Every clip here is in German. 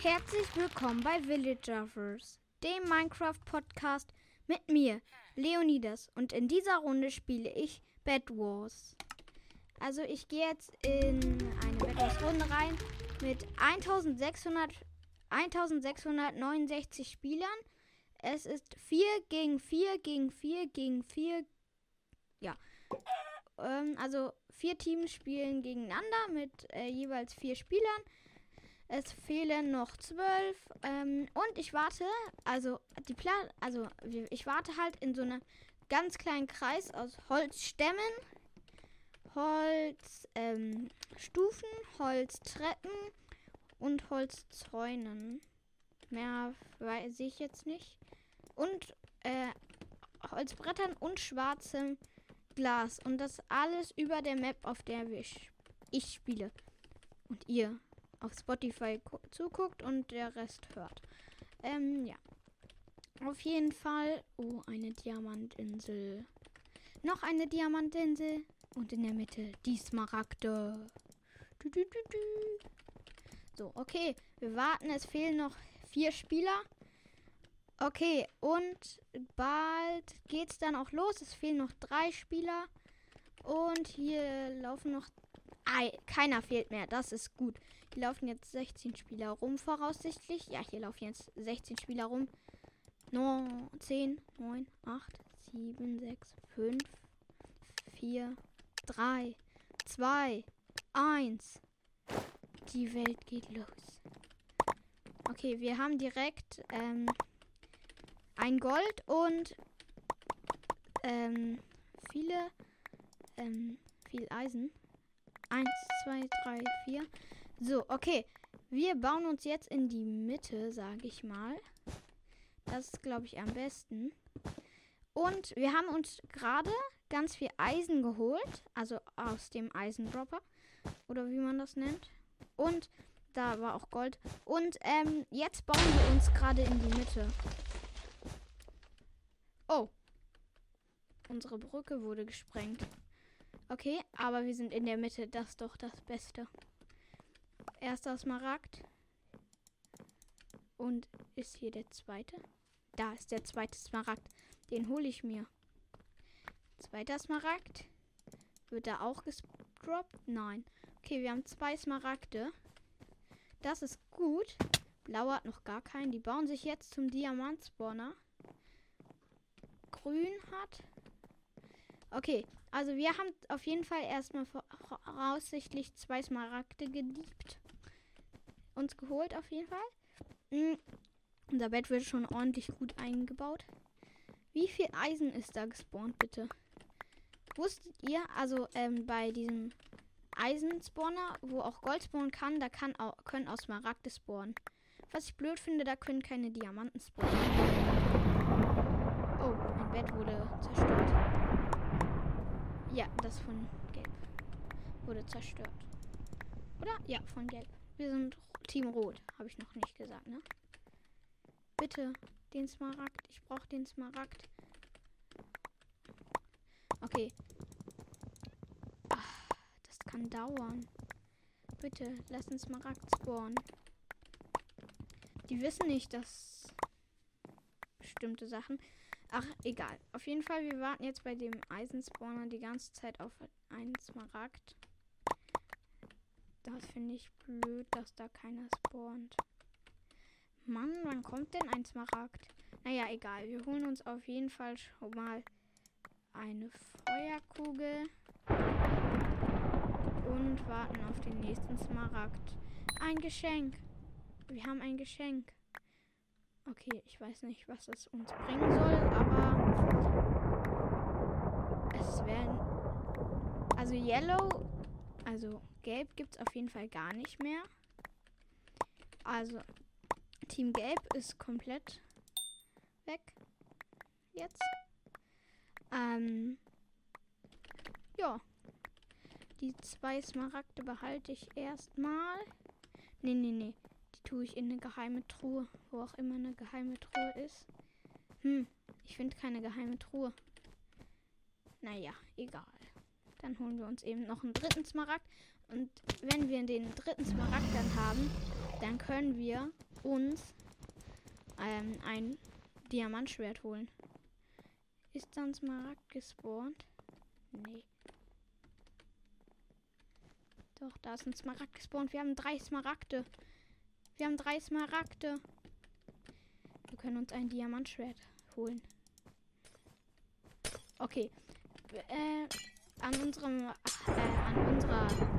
Herzlich willkommen bei Villagers, dem Minecraft-Podcast mit mir, Leonidas. Und in dieser Runde spiele ich Bed Wars. Also ich gehe jetzt in eine Bed Wars-Runde rein mit 1600, 1669 Spielern. Es ist 4 gegen 4 gegen 4 gegen 4. Ja. Ähm, also vier Teams spielen gegeneinander mit äh, jeweils vier Spielern. Es fehlen noch zwölf. Ähm, und ich warte, also die Pla also ich warte halt in so einem ganz kleinen Kreis aus Holzstämmen, Holzstufen, ähm, Holztreppen und Holzzäunen. Mehr weiß ich jetzt nicht. Und äh, Holzbrettern und schwarzem Glas. Und das alles über der Map, auf der wir ich spiele. Und ihr auf Spotify zuguckt und der Rest hört. Ähm, ja. Auf jeden Fall. Oh, eine Diamantinsel. Noch eine Diamantinsel. Und in der Mitte die Smaragde. Du, du, du, so, okay. Wir warten. Es fehlen noch vier Spieler. Okay, und bald geht's dann auch los. Es fehlen noch drei Spieler. Und hier laufen noch. Ah, keiner fehlt mehr. Das ist gut. Hier laufen jetzt 16 Spieler rum, voraussichtlich. Ja, hier laufen jetzt 16 Spieler rum. 9, 10, 9, 8, 7, 6, 5, 4, 3, 2, 1. Die Welt geht los. Okay, wir haben direkt ähm, ein Gold und ähm, viele, ähm, viel Eisen. Eins, zwei, drei, vier. So, okay. Wir bauen uns jetzt in die Mitte, sage ich mal. Das ist, glaube ich, am besten. Und wir haben uns gerade ganz viel Eisen geholt. Also aus dem Eisendropper. Oder wie man das nennt. Und da war auch Gold. Und ähm, jetzt bauen wir uns gerade in die Mitte. Oh. Unsere Brücke wurde gesprengt. Okay, aber wir sind in der Mitte. Das ist doch das Beste. Erster Smaragd. Und ist hier der zweite? Da ist der zweite Smaragd. Den hole ich mir. Zweiter Smaragd. Wird da auch gestroppt? Nein. Okay, wir haben zwei Smaragde. Das ist gut. Blau hat noch gar keinen. Die bauen sich jetzt zum Diamantspawner. Grün hat. Okay, also wir haben auf jeden Fall erstmal voraussichtlich zwei Smaragde gediebt uns geholt, auf jeden Fall. Mhm. Unser Bett wird schon ordentlich gut eingebaut. Wie viel Eisen ist da gespawnt, bitte? Wusstet ihr, also ähm, bei diesem Eisenspawner, wo auch Gold spawnen kann, da kann auch, können auch Smaragde spawnen. Was ich blöd finde, da können keine Diamanten spawnen. Oh, mein Bett wurde zerstört. Ja, das von Gelb. Wurde zerstört. Oder? Ja, von Gelb. Wir sind Team Rot, habe ich noch nicht gesagt, ne? Bitte, den Smaragd. Ich brauche den Smaragd. Okay. Ach, das kann dauern. Bitte, lass uns Smaragd spawnen. Die wissen nicht, dass bestimmte Sachen. Ach, egal. Auf jeden Fall, wir warten jetzt bei dem Eisenspawner die ganze Zeit auf einen Smaragd. Das finde ich blöd, dass da keiner spawnt. Mann, wann kommt denn ein Smaragd? Naja, egal. Wir holen uns auf jeden Fall schon mal eine Feuerkugel. Und warten auf den nächsten Smaragd. Ein Geschenk. Wir haben ein Geschenk. Okay, ich weiß nicht, was es uns bringen soll, aber es werden. Also Yellow, also Gelb gibt es auf jeden Fall gar nicht mehr. Also, Team Gelb ist komplett weg. Jetzt. Ähm. Ja. Die zwei Smaragde behalte ich erstmal. Nee, nee, nee. Die tue ich in eine geheime Truhe. Wo auch immer eine geheime Truhe ist. Hm, ich finde keine geheime Truhe. Naja, egal. Dann holen wir uns eben noch einen dritten Smaragd. Und wenn wir den dritten Smaragd dann haben, dann können wir uns ähm, ein Diamantschwert holen. Ist dann Smaragd gespawnt? Nee. Doch, da ist ein Smaragd gespawnt. Wir haben drei Smaragde. Wir haben drei Smaragde. Wir können uns ein Diamantschwert holen. Okay. Äh, an unserem, äh, an unserer,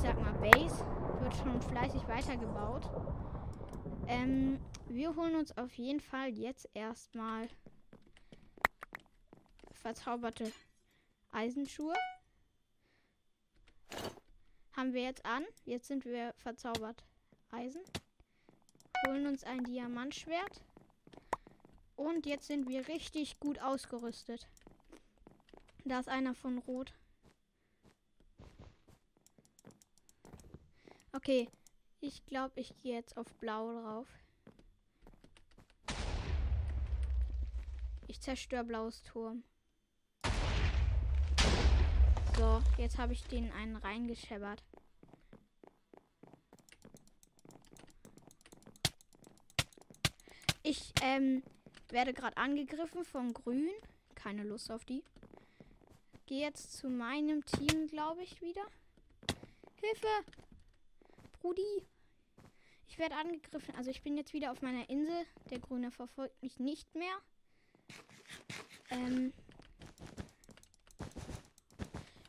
sag mal, Base wird schon fleißig weitergebaut. Ähm, wir holen uns auf jeden Fall jetzt erstmal verzauberte Eisenschuhe. Haben wir jetzt an. Jetzt sind wir verzaubert Eisen. Holen uns ein Diamantschwert. Und jetzt sind wir richtig gut ausgerüstet. Da ist einer von Rot. Okay, ich glaube, ich gehe jetzt auf Blau drauf. Ich zerstöre blaues Turm. So, jetzt habe ich den einen reingescheppert. Ich ähm, werde gerade angegriffen von Grün. Keine Lust auf die. Gehe jetzt zu meinem Team, glaube ich, wieder. Hilfe! Brudi! Ich werde angegriffen. Also ich bin jetzt wieder auf meiner Insel. Der Grüne verfolgt mich nicht mehr. Ähm.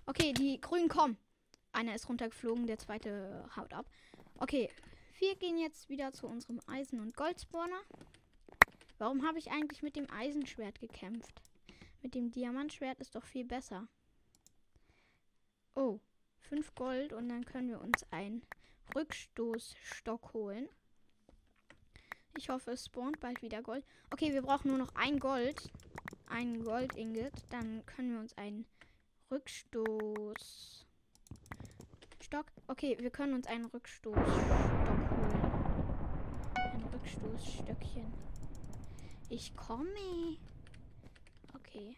Okay, die Grünen kommen. Einer ist runtergeflogen, der zweite haut ab. Okay, wir gehen jetzt wieder zu unserem Eisen- und Goldspawner. Warum habe ich eigentlich mit dem Eisenschwert gekämpft? Mit dem Diamantschwert ist doch viel besser. Oh, 5 Gold und dann können wir uns einen Rückstoßstock holen. Ich hoffe, es spawnt bald wieder Gold. Okay, wir brauchen nur noch ein Gold. Ein Gold-Ingot. Dann können wir uns einen Rückstoß. Stock. Okay, wir können uns einen Rückstoßstock holen. Ein Rückstoßstöckchen. Ich komme. Okay.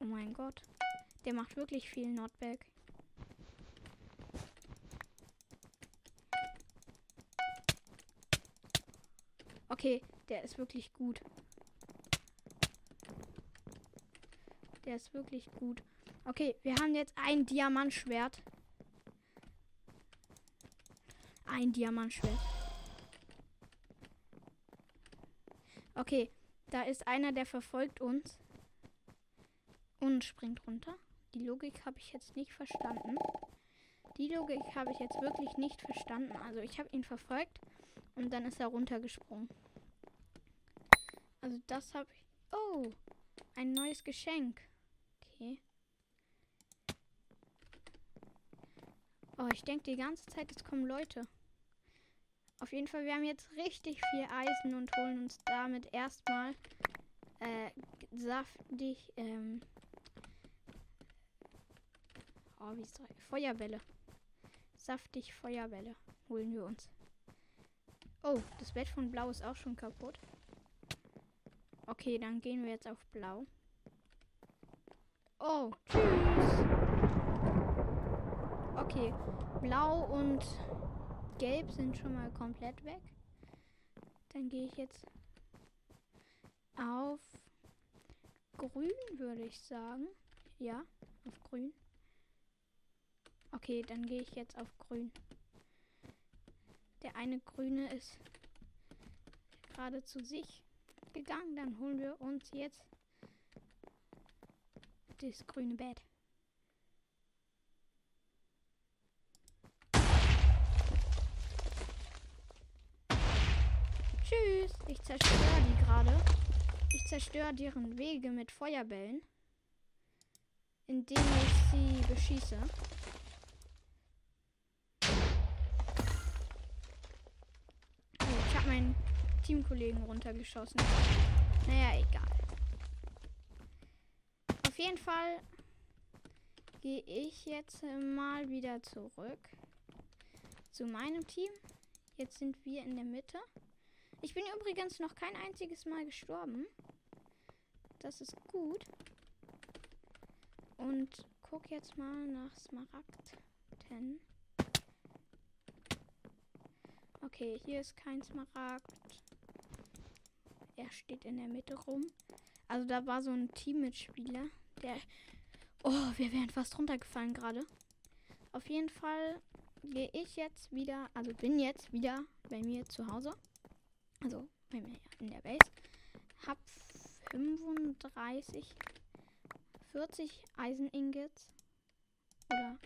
Oh mein Gott. Der macht wirklich viel Notback. Okay, der ist wirklich gut. Der ist wirklich gut. Okay, wir haben jetzt ein Diamantschwert. Ein Diamantschwert. Okay, da ist einer, der verfolgt uns. Und springt runter. Die Logik habe ich jetzt nicht verstanden. Die Logik habe ich jetzt wirklich nicht verstanden. Also ich habe ihn verfolgt und dann ist er runtergesprungen. Also das habe ich... Oh, ein neues Geschenk. Okay. Oh, ich denke die ganze Zeit, es kommen Leute. Auf jeden Fall, wir haben jetzt richtig viel Eisen und holen uns damit erstmal äh, saftig, ähm, oh, wie ist das? Feuerbälle. Saftig Feuerbälle holen wir uns. Oh, das Bett von Blau ist auch schon kaputt. Okay, dann gehen wir jetzt auf Blau. Oh, tschüss. Okay, Blau und Gelb sind schon mal komplett weg. Dann gehe ich jetzt auf Grün, würde ich sagen. Ja, auf Grün. Okay, dann gehe ich jetzt auf Grün. Der eine Grüne ist gerade zu sich gegangen. Dann holen wir uns jetzt das grüne Bett. Tschüss. Ich zerstöre die gerade. Ich zerstöre deren Wege mit Feuerbällen. Indem ich sie beschieße. Oh, ich habe meinen Teamkollegen runtergeschossen. Naja, egal. Auf jeden Fall gehe ich jetzt mal wieder zurück zu meinem Team. Jetzt sind wir in der Mitte. Ich bin übrigens noch kein einziges Mal gestorben. Das ist gut. Und guck jetzt mal nach Smaragden. Okay, hier ist kein Smaragd. Er steht in der Mitte rum. Also da war so ein Teammitspieler, der... Oh, wir wären fast runtergefallen gerade. Auf jeden Fall gehe ich jetzt wieder, also bin jetzt wieder bei mir zu Hause. Also bei mir in der Base. Hab 35, 40 Eiseningots. Oder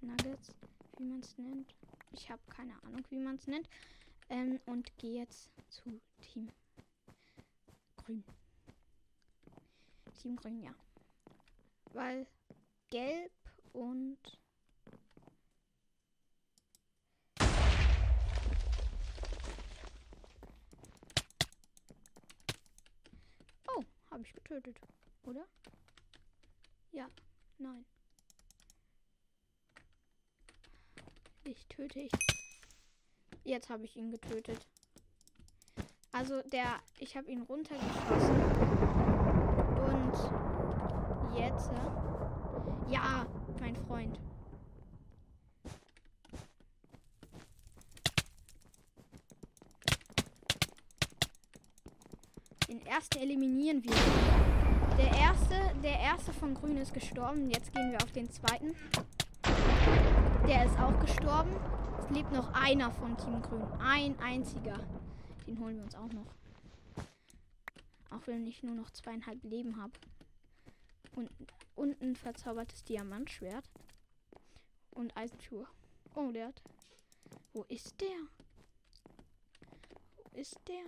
Nuggets, wie man es nennt. Ich habe keine Ahnung, wie man es nennt. Ähm, und gehe jetzt zu Team Grün. Team Grün, ja. Weil Gelb und Oh, habe ich getötet, oder? Ja, nein. Ich töte ich. Jetzt habe ich ihn getötet. Also der, ich habe ihn runtergeschossen. Und jetzt, äh, ja, mein Freund. Den ersten eliminieren wir. Der erste, der erste von Grün ist gestorben. Jetzt gehen wir auf den zweiten. Der ist auch gestorben. Es lebt noch einer von Team Grün. Ein einziger. Den holen wir uns auch noch. Auch wenn ich nur noch zweieinhalb Leben habe. Und, ein verzaubertes Diamantschwert. Und Eisenschuhe. Oh, der hat. Wo ist der? Wo ist der?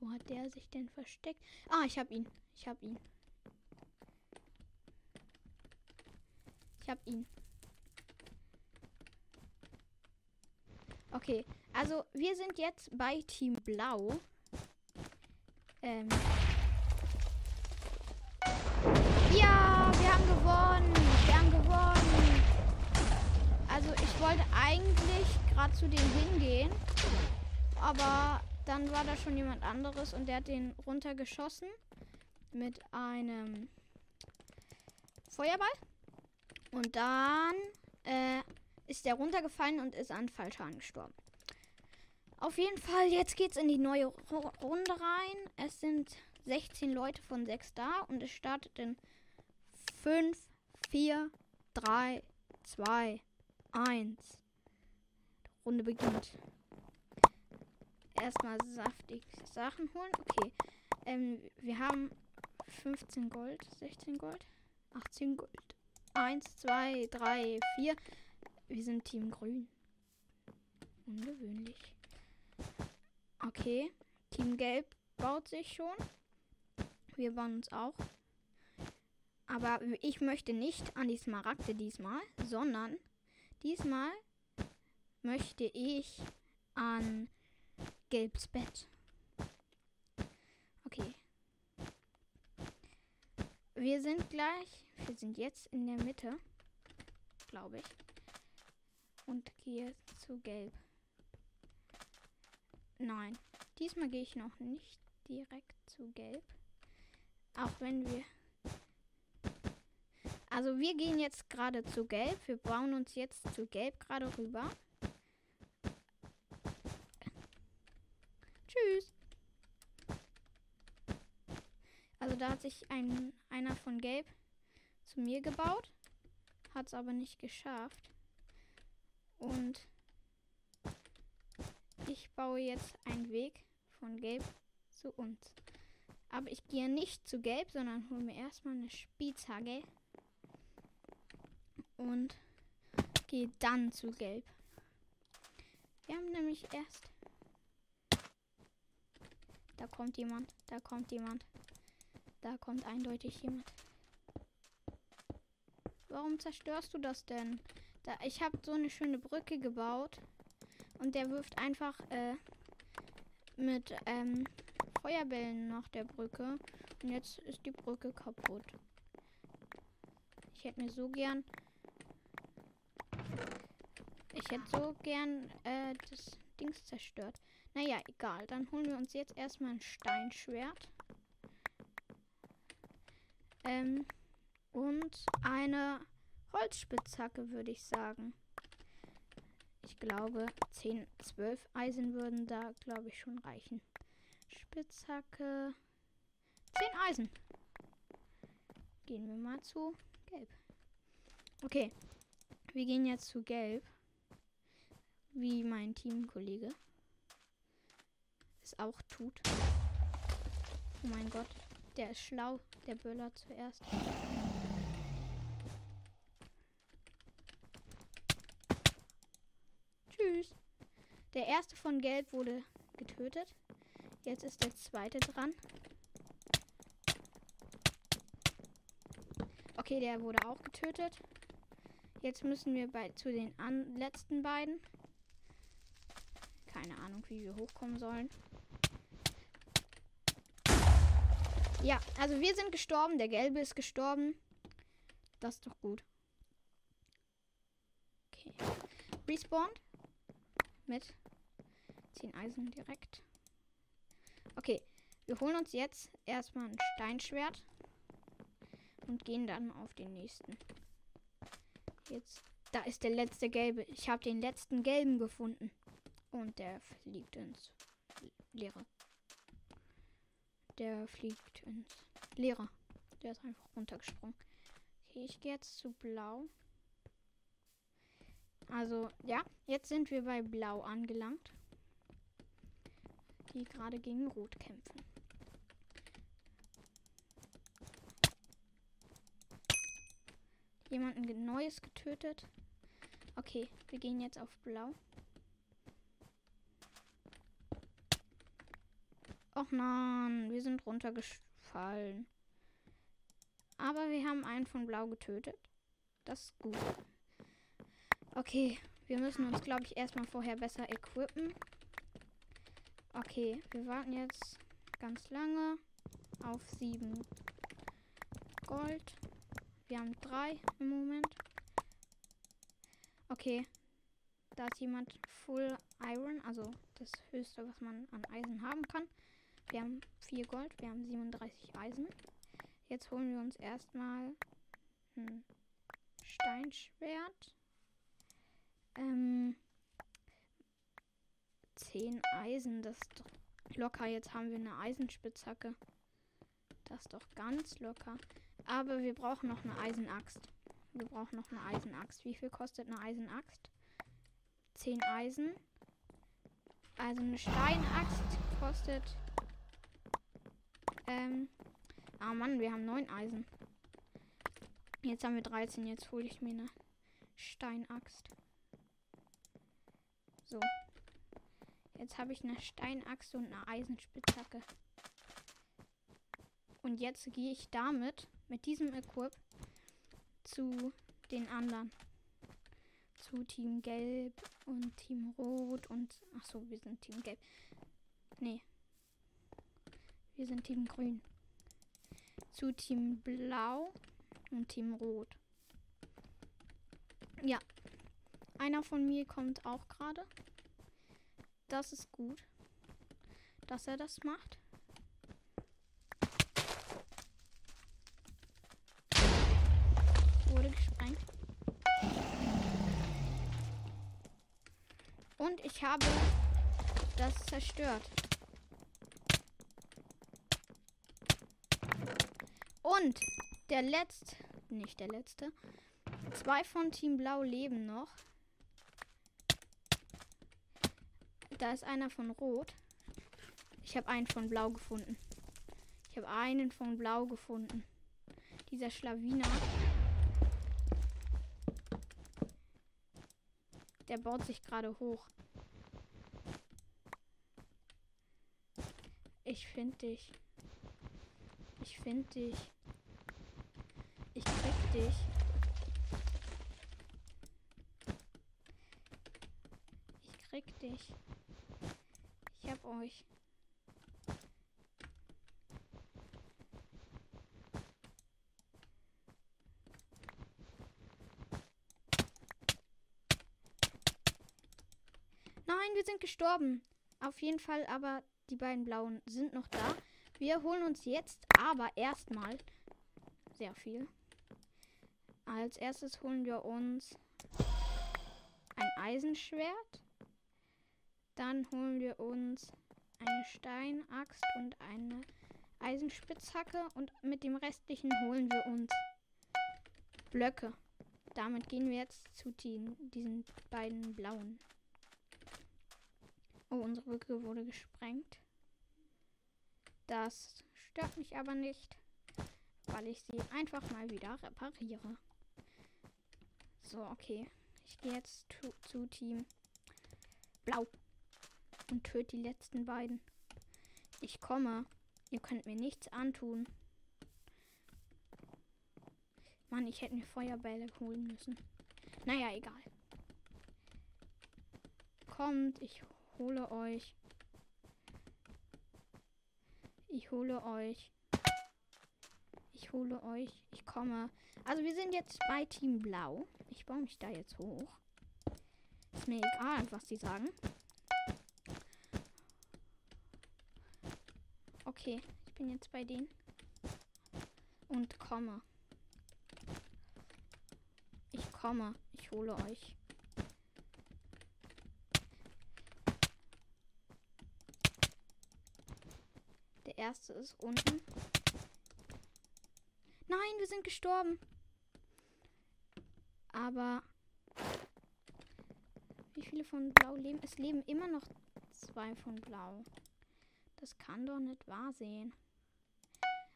Wo hat der sich denn versteckt? Ah, ich hab ihn. Ich hab ihn. Ich hab ihn. Okay, also wir sind jetzt bei Team Blau. Ähm. Ja, wir haben gewonnen. Wir haben gewonnen. Also ich wollte eigentlich gerade zu dem hingehen. Aber dann war da schon jemand anderes und der hat den runtergeschossen. Mit einem Feuerball. Und dann äh, ist der runtergefallen und ist an Fallschaden gestorben. Auf jeden Fall, jetzt geht's in die neue Runde rein. Es sind 16 Leute von 6 da und es startet in 5, 4, 3, 2, 1. Die Runde beginnt. Erstmal saftig Sachen holen. Okay. Ähm, wir haben 15 Gold, 16 Gold, 18 Gold. 1, 2, 3, 4. Wir sind Team Grün. Ungewöhnlich. Okay. Team Gelb baut sich schon. Wir bauen uns auch. Aber ich möchte nicht an die Smaragde diesmal, sondern diesmal möchte ich an Gelbs Bett. Okay. Wir sind gleich. Wir sind jetzt in der Mitte. Glaube ich und gehe zu Gelb. Nein, diesmal gehe ich noch nicht direkt zu Gelb. Auch wenn wir... Also wir gehen jetzt gerade zu Gelb. Wir bauen uns jetzt zu Gelb gerade rüber. Tschüss. Also da hat sich ein, einer von Gelb zu mir gebaut. Hat es aber nicht geschafft. Und ich baue jetzt einen Weg von Gelb zu uns. Aber ich gehe nicht zu Gelb, sondern hole mir erstmal eine Spitzhacke. Und gehe dann zu Gelb. Wir haben nämlich erst. Da kommt jemand, da kommt jemand. Da kommt eindeutig jemand. Warum zerstörst du das denn? Da, ich habe so eine schöne Brücke gebaut. Und der wirft einfach äh, mit ähm, Feuerbällen nach der Brücke. Und jetzt ist die Brücke kaputt. Ich hätte mir so gern. Ich hätte so gern äh, das Dings zerstört. Naja, egal. Dann holen wir uns jetzt erstmal ein Steinschwert. Ähm, und eine Holzspitzhacke, würde ich sagen. Ich glaube, 10, 12 Eisen würden da, glaube ich, schon reichen. Spitzhacke. 10 Eisen. Gehen wir mal zu Gelb. Okay. Wir gehen jetzt zu Gelb. Wie mein Teamkollege es auch tut. Oh mein Gott. Der ist schlau. Der Böller zuerst. Tschüss. Der erste von Gelb wurde getötet. Jetzt ist der zweite dran. Okay, der wurde auch getötet. Jetzt müssen wir bei zu den letzten beiden. Keine Ahnung, wie wir hochkommen sollen. Ja, also wir sind gestorben. Der Gelbe ist gestorben. Das ist doch gut. Okay. Respawned. Mit 10 Eisen direkt. Okay. Wir holen uns jetzt erstmal ein Steinschwert. Und gehen dann auf den nächsten. Jetzt. Da ist der letzte gelbe. Ich habe den letzten gelben gefunden. Und der fliegt ins Leere. Der fliegt ins Leere. Der ist einfach runtergesprungen. Okay, ich gehe jetzt zu blau. Also, ja, jetzt sind wir bei blau angelangt. Die gerade gegen rot kämpfen. Jemanden Neues getötet. Okay, wir gehen jetzt auf blau. Och nein, wir sind runtergefallen. Aber wir haben einen von Blau getötet. Das ist gut. Okay, wir müssen uns, glaube ich, erstmal vorher besser equippen. Okay, wir warten jetzt ganz lange auf sieben Gold. Wir haben drei im Moment. Okay, da ist jemand Full Iron, also das höchste, was man an Eisen haben kann. Wir haben 4 Gold, wir haben 37 Eisen. Jetzt holen wir uns erstmal ein Steinschwert. Ähm, 10 Eisen, das ist doch locker. Jetzt haben wir eine Eisenspitzhacke. Das ist doch ganz locker. Aber wir brauchen noch eine Eisenaxt. Wir brauchen noch eine Eisenaxt. Wie viel kostet eine Eisenaxt? 10 Eisen. Also eine Steinaxt kostet ähm. Ah Mann, wir haben neun Eisen. Jetzt haben wir 13. Jetzt hole ich mir eine Steinaxt. So. Jetzt habe ich eine Steinaxt und eine Eisenspitzhacke. Und jetzt gehe ich damit, mit diesem Equip, zu den anderen. Zu Team Gelb und Team Rot und. Ach so, wir sind Team Gelb. Nee, wir sind Team Grün. Zu Team Blau und Team Rot. Ja. Einer von mir kommt auch gerade. Das ist gut, dass er das macht. Wurde gesprengt. Und ich habe das zerstört. Und der letzte, nicht der letzte, zwei von Team Blau leben noch. Da ist einer von Rot. Ich habe einen von Blau gefunden. Ich habe einen von Blau gefunden. Dieser Schlawiner. Der baut sich gerade hoch. Ich finde dich. Ich finde dich. Ich krieg dich. Ich krieg dich. Euch. Nein, wir sind gestorben. Auf jeden Fall, aber die beiden blauen sind noch da. Wir holen uns jetzt aber erstmal sehr viel. Als erstes holen wir uns ein Eisenschwert. Dann holen wir uns eine Steinaxt und eine Eisenspitzhacke. Und mit dem restlichen holen wir uns Blöcke. Damit gehen wir jetzt zu den, diesen beiden blauen. Oh, unsere Brücke wurde gesprengt. Das stört mich aber nicht, weil ich sie einfach mal wieder repariere. So, okay. Ich gehe jetzt zu, zu Team Blau und töte die letzten beiden. Ich komme. Ihr könnt mir nichts antun. Mann, ich hätte mir Feuerbälle holen müssen. Naja, egal. Kommt, ich hole euch. Ich hole euch. Ich hole euch. Ich komme. Also wir sind jetzt bei Team Blau. Ich baue mich da jetzt hoch. Ist mir egal, was die sagen. Okay, ich bin jetzt bei denen. Und komme. Ich komme. Ich hole euch. Der erste ist unten. Nein, wir sind gestorben. Aber wie viele von Blau leben? Es leben immer noch zwei von Blau. Das kann doch nicht wahr sein.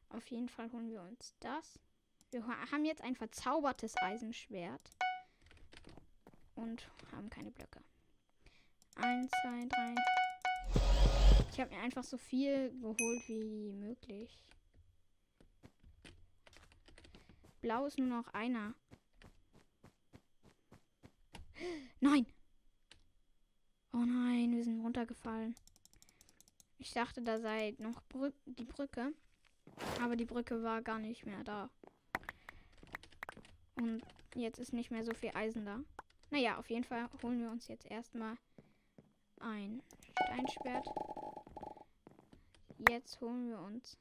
Auf jeden Fall holen wir uns das. Wir haben jetzt ein verzaubertes Eisenschwert. Und haben keine Blöcke. Eins, zwei, drei. Ich habe mir einfach so viel geholt wie möglich. Blau ist nur noch einer. Nein! Oh nein, wir sind runtergefallen. Ich dachte, da sei noch Brü die Brücke. Aber die Brücke war gar nicht mehr da. Und jetzt ist nicht mehr so viel Eisen da. Naja, auf jeden Fall holen wir uns jetzt erstmal ein Steinschwert. Jetzt holen wir uns.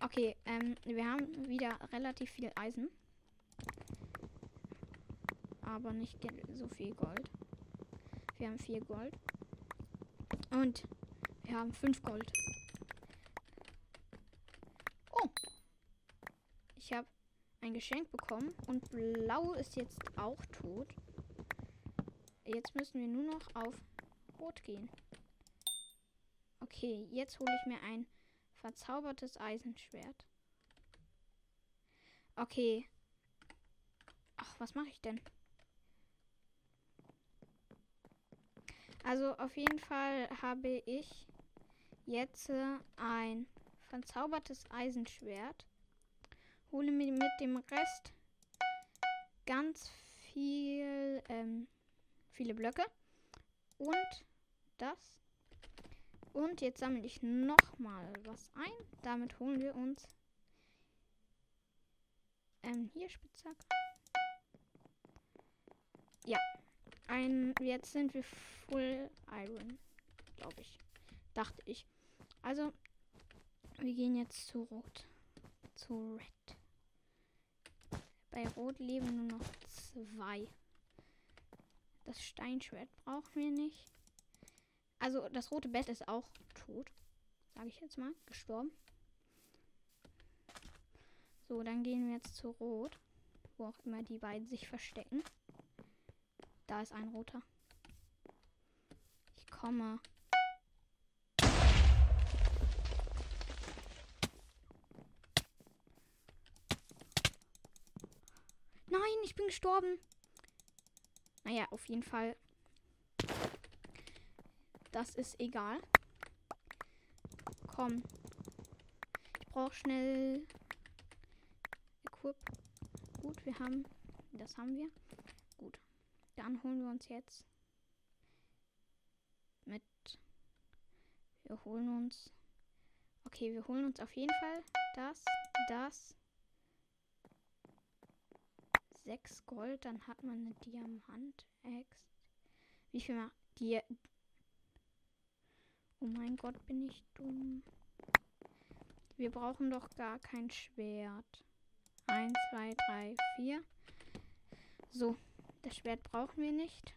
Okay, ähm, wir haben wieder relativ viel Eisen. Aber nicht so viel Gold. Wir haben vier Gold. Und wir haben fünf Gold. Oh. Ich habe ein Geschenk bekommen. Und Blau ist jetzt auch tot. Jetzt müssen wir nur noch auf Rot gehen. Okay, jetzt hole ich mir ein verzaubertes Eisenschwert. Okay. Ach, was mache ich denn? Also auf jeden Fall habe ich jetzt ein verzaubertes Eisenschwert. Hole mir mit dem Rest ganz viel, ähm, viele Blöcke. Und das. Und jetzt sammle ich noch mal was ein. Damit holen wir uns ähm, hier Spitzhack. Ja. Ein, jetzt sind wir Full Iron, glaube ich. Dachte ich. Also, wir gehen jetzt zu Rot. Zu Red. Bei Rot leben nur noch zwei. Das Steinschwert brauchen wir nicht. Also, das rote Bett ist auch tot. Sage ich jetzt mal. Gestorben. So, dann gehen wir jetzt zu Rot. Wo auch immer die beiden sich verstecken. Da ist ein roter. Ich komme. Nein, ich bin gestorben. Naja, auf jeden Fall. Das ist egal. Komm. Ich brauche schnell Equip. Gut, wir haben. Das haben wir. Gut. Dann holen wir uns jetzt mit. Wir holen uns. Okay, wir holen uns auf jeden Fall das, das. Sechs Gold, dann hat man eine Diamant-Axt. Wie viel macht die? Oh mein Gott, bin ich dumm. Wir brauchen doch gar kein Schwert. Eins, zwei, drei, vier. So, das Schwert brauchen wir nicht.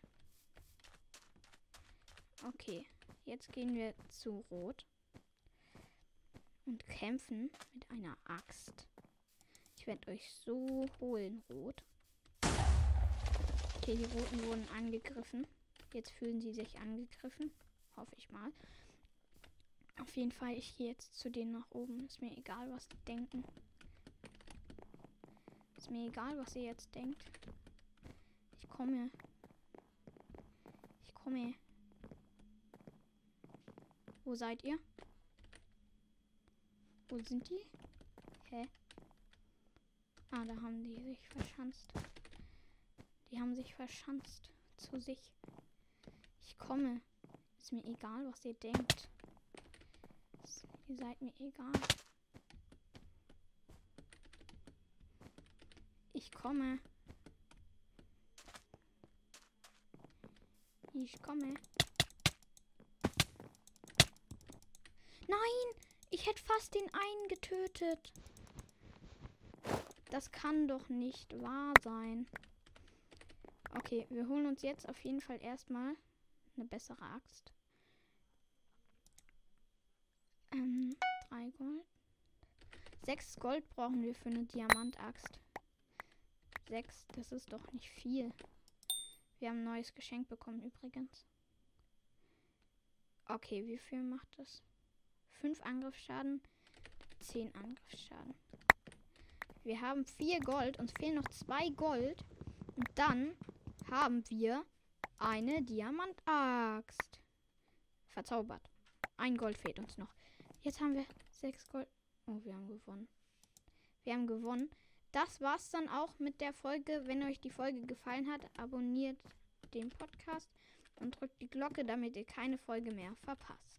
Okay, jetzt gehen wir zu Rot und kämpfen mit einer Axt. Ich werde euch so holen, Rot. Okay, die Roten wurden angegriffen. Jetzt fühlen sie sich angegriffen. Hoffe ich mal. Auf jeden Fall, ich gehe jetzt zu denen nach oben. Ist mir egal, was die denken. Ist mir egal, was ihr jetzt denkt. Ich komme. Ich komme. Wo seid ihr? Wo sind die? Hä? Ah, da haben die sich verschanzt. Die haben sich verschanzt zu sich. Ich komme. Ist mir egal, was ihr denkt. Ihr seid mir egal. Ich komme. Ich komme. Nein! Ich hätte fast den einen getötet. Das kann doch nicht wahr sein. Okay, wir holen uns jetzt auf jeden Fall erstmal eine bessere Axt. Ähm, drei Gold. Sechs Gold brauchen wir für eine Diamantaxt. Sechs, das ist doch nicht viel. Wir haben ein neues Geschenk bekommen übrigens. Okay, wie viel macht das? Fünf Angriffsschaden, zehn Angriffsschaden. Wir haben vier Gold, uns fehlen noch zwei Gold. Und dann haben wir eine Diamantaxt. Verzaubert. Ein Gold fehlt uns noch. Jetzt haben wir sechs Gold. Oh, wir haben gewonnen. Wir haben gewonnen. Das war's dann auch mit der Folge. Wenn euch die Folge gefallen hat, abonniert den Podcast und drückt die Glocke, damit ihr keine Folge mehr verpasst.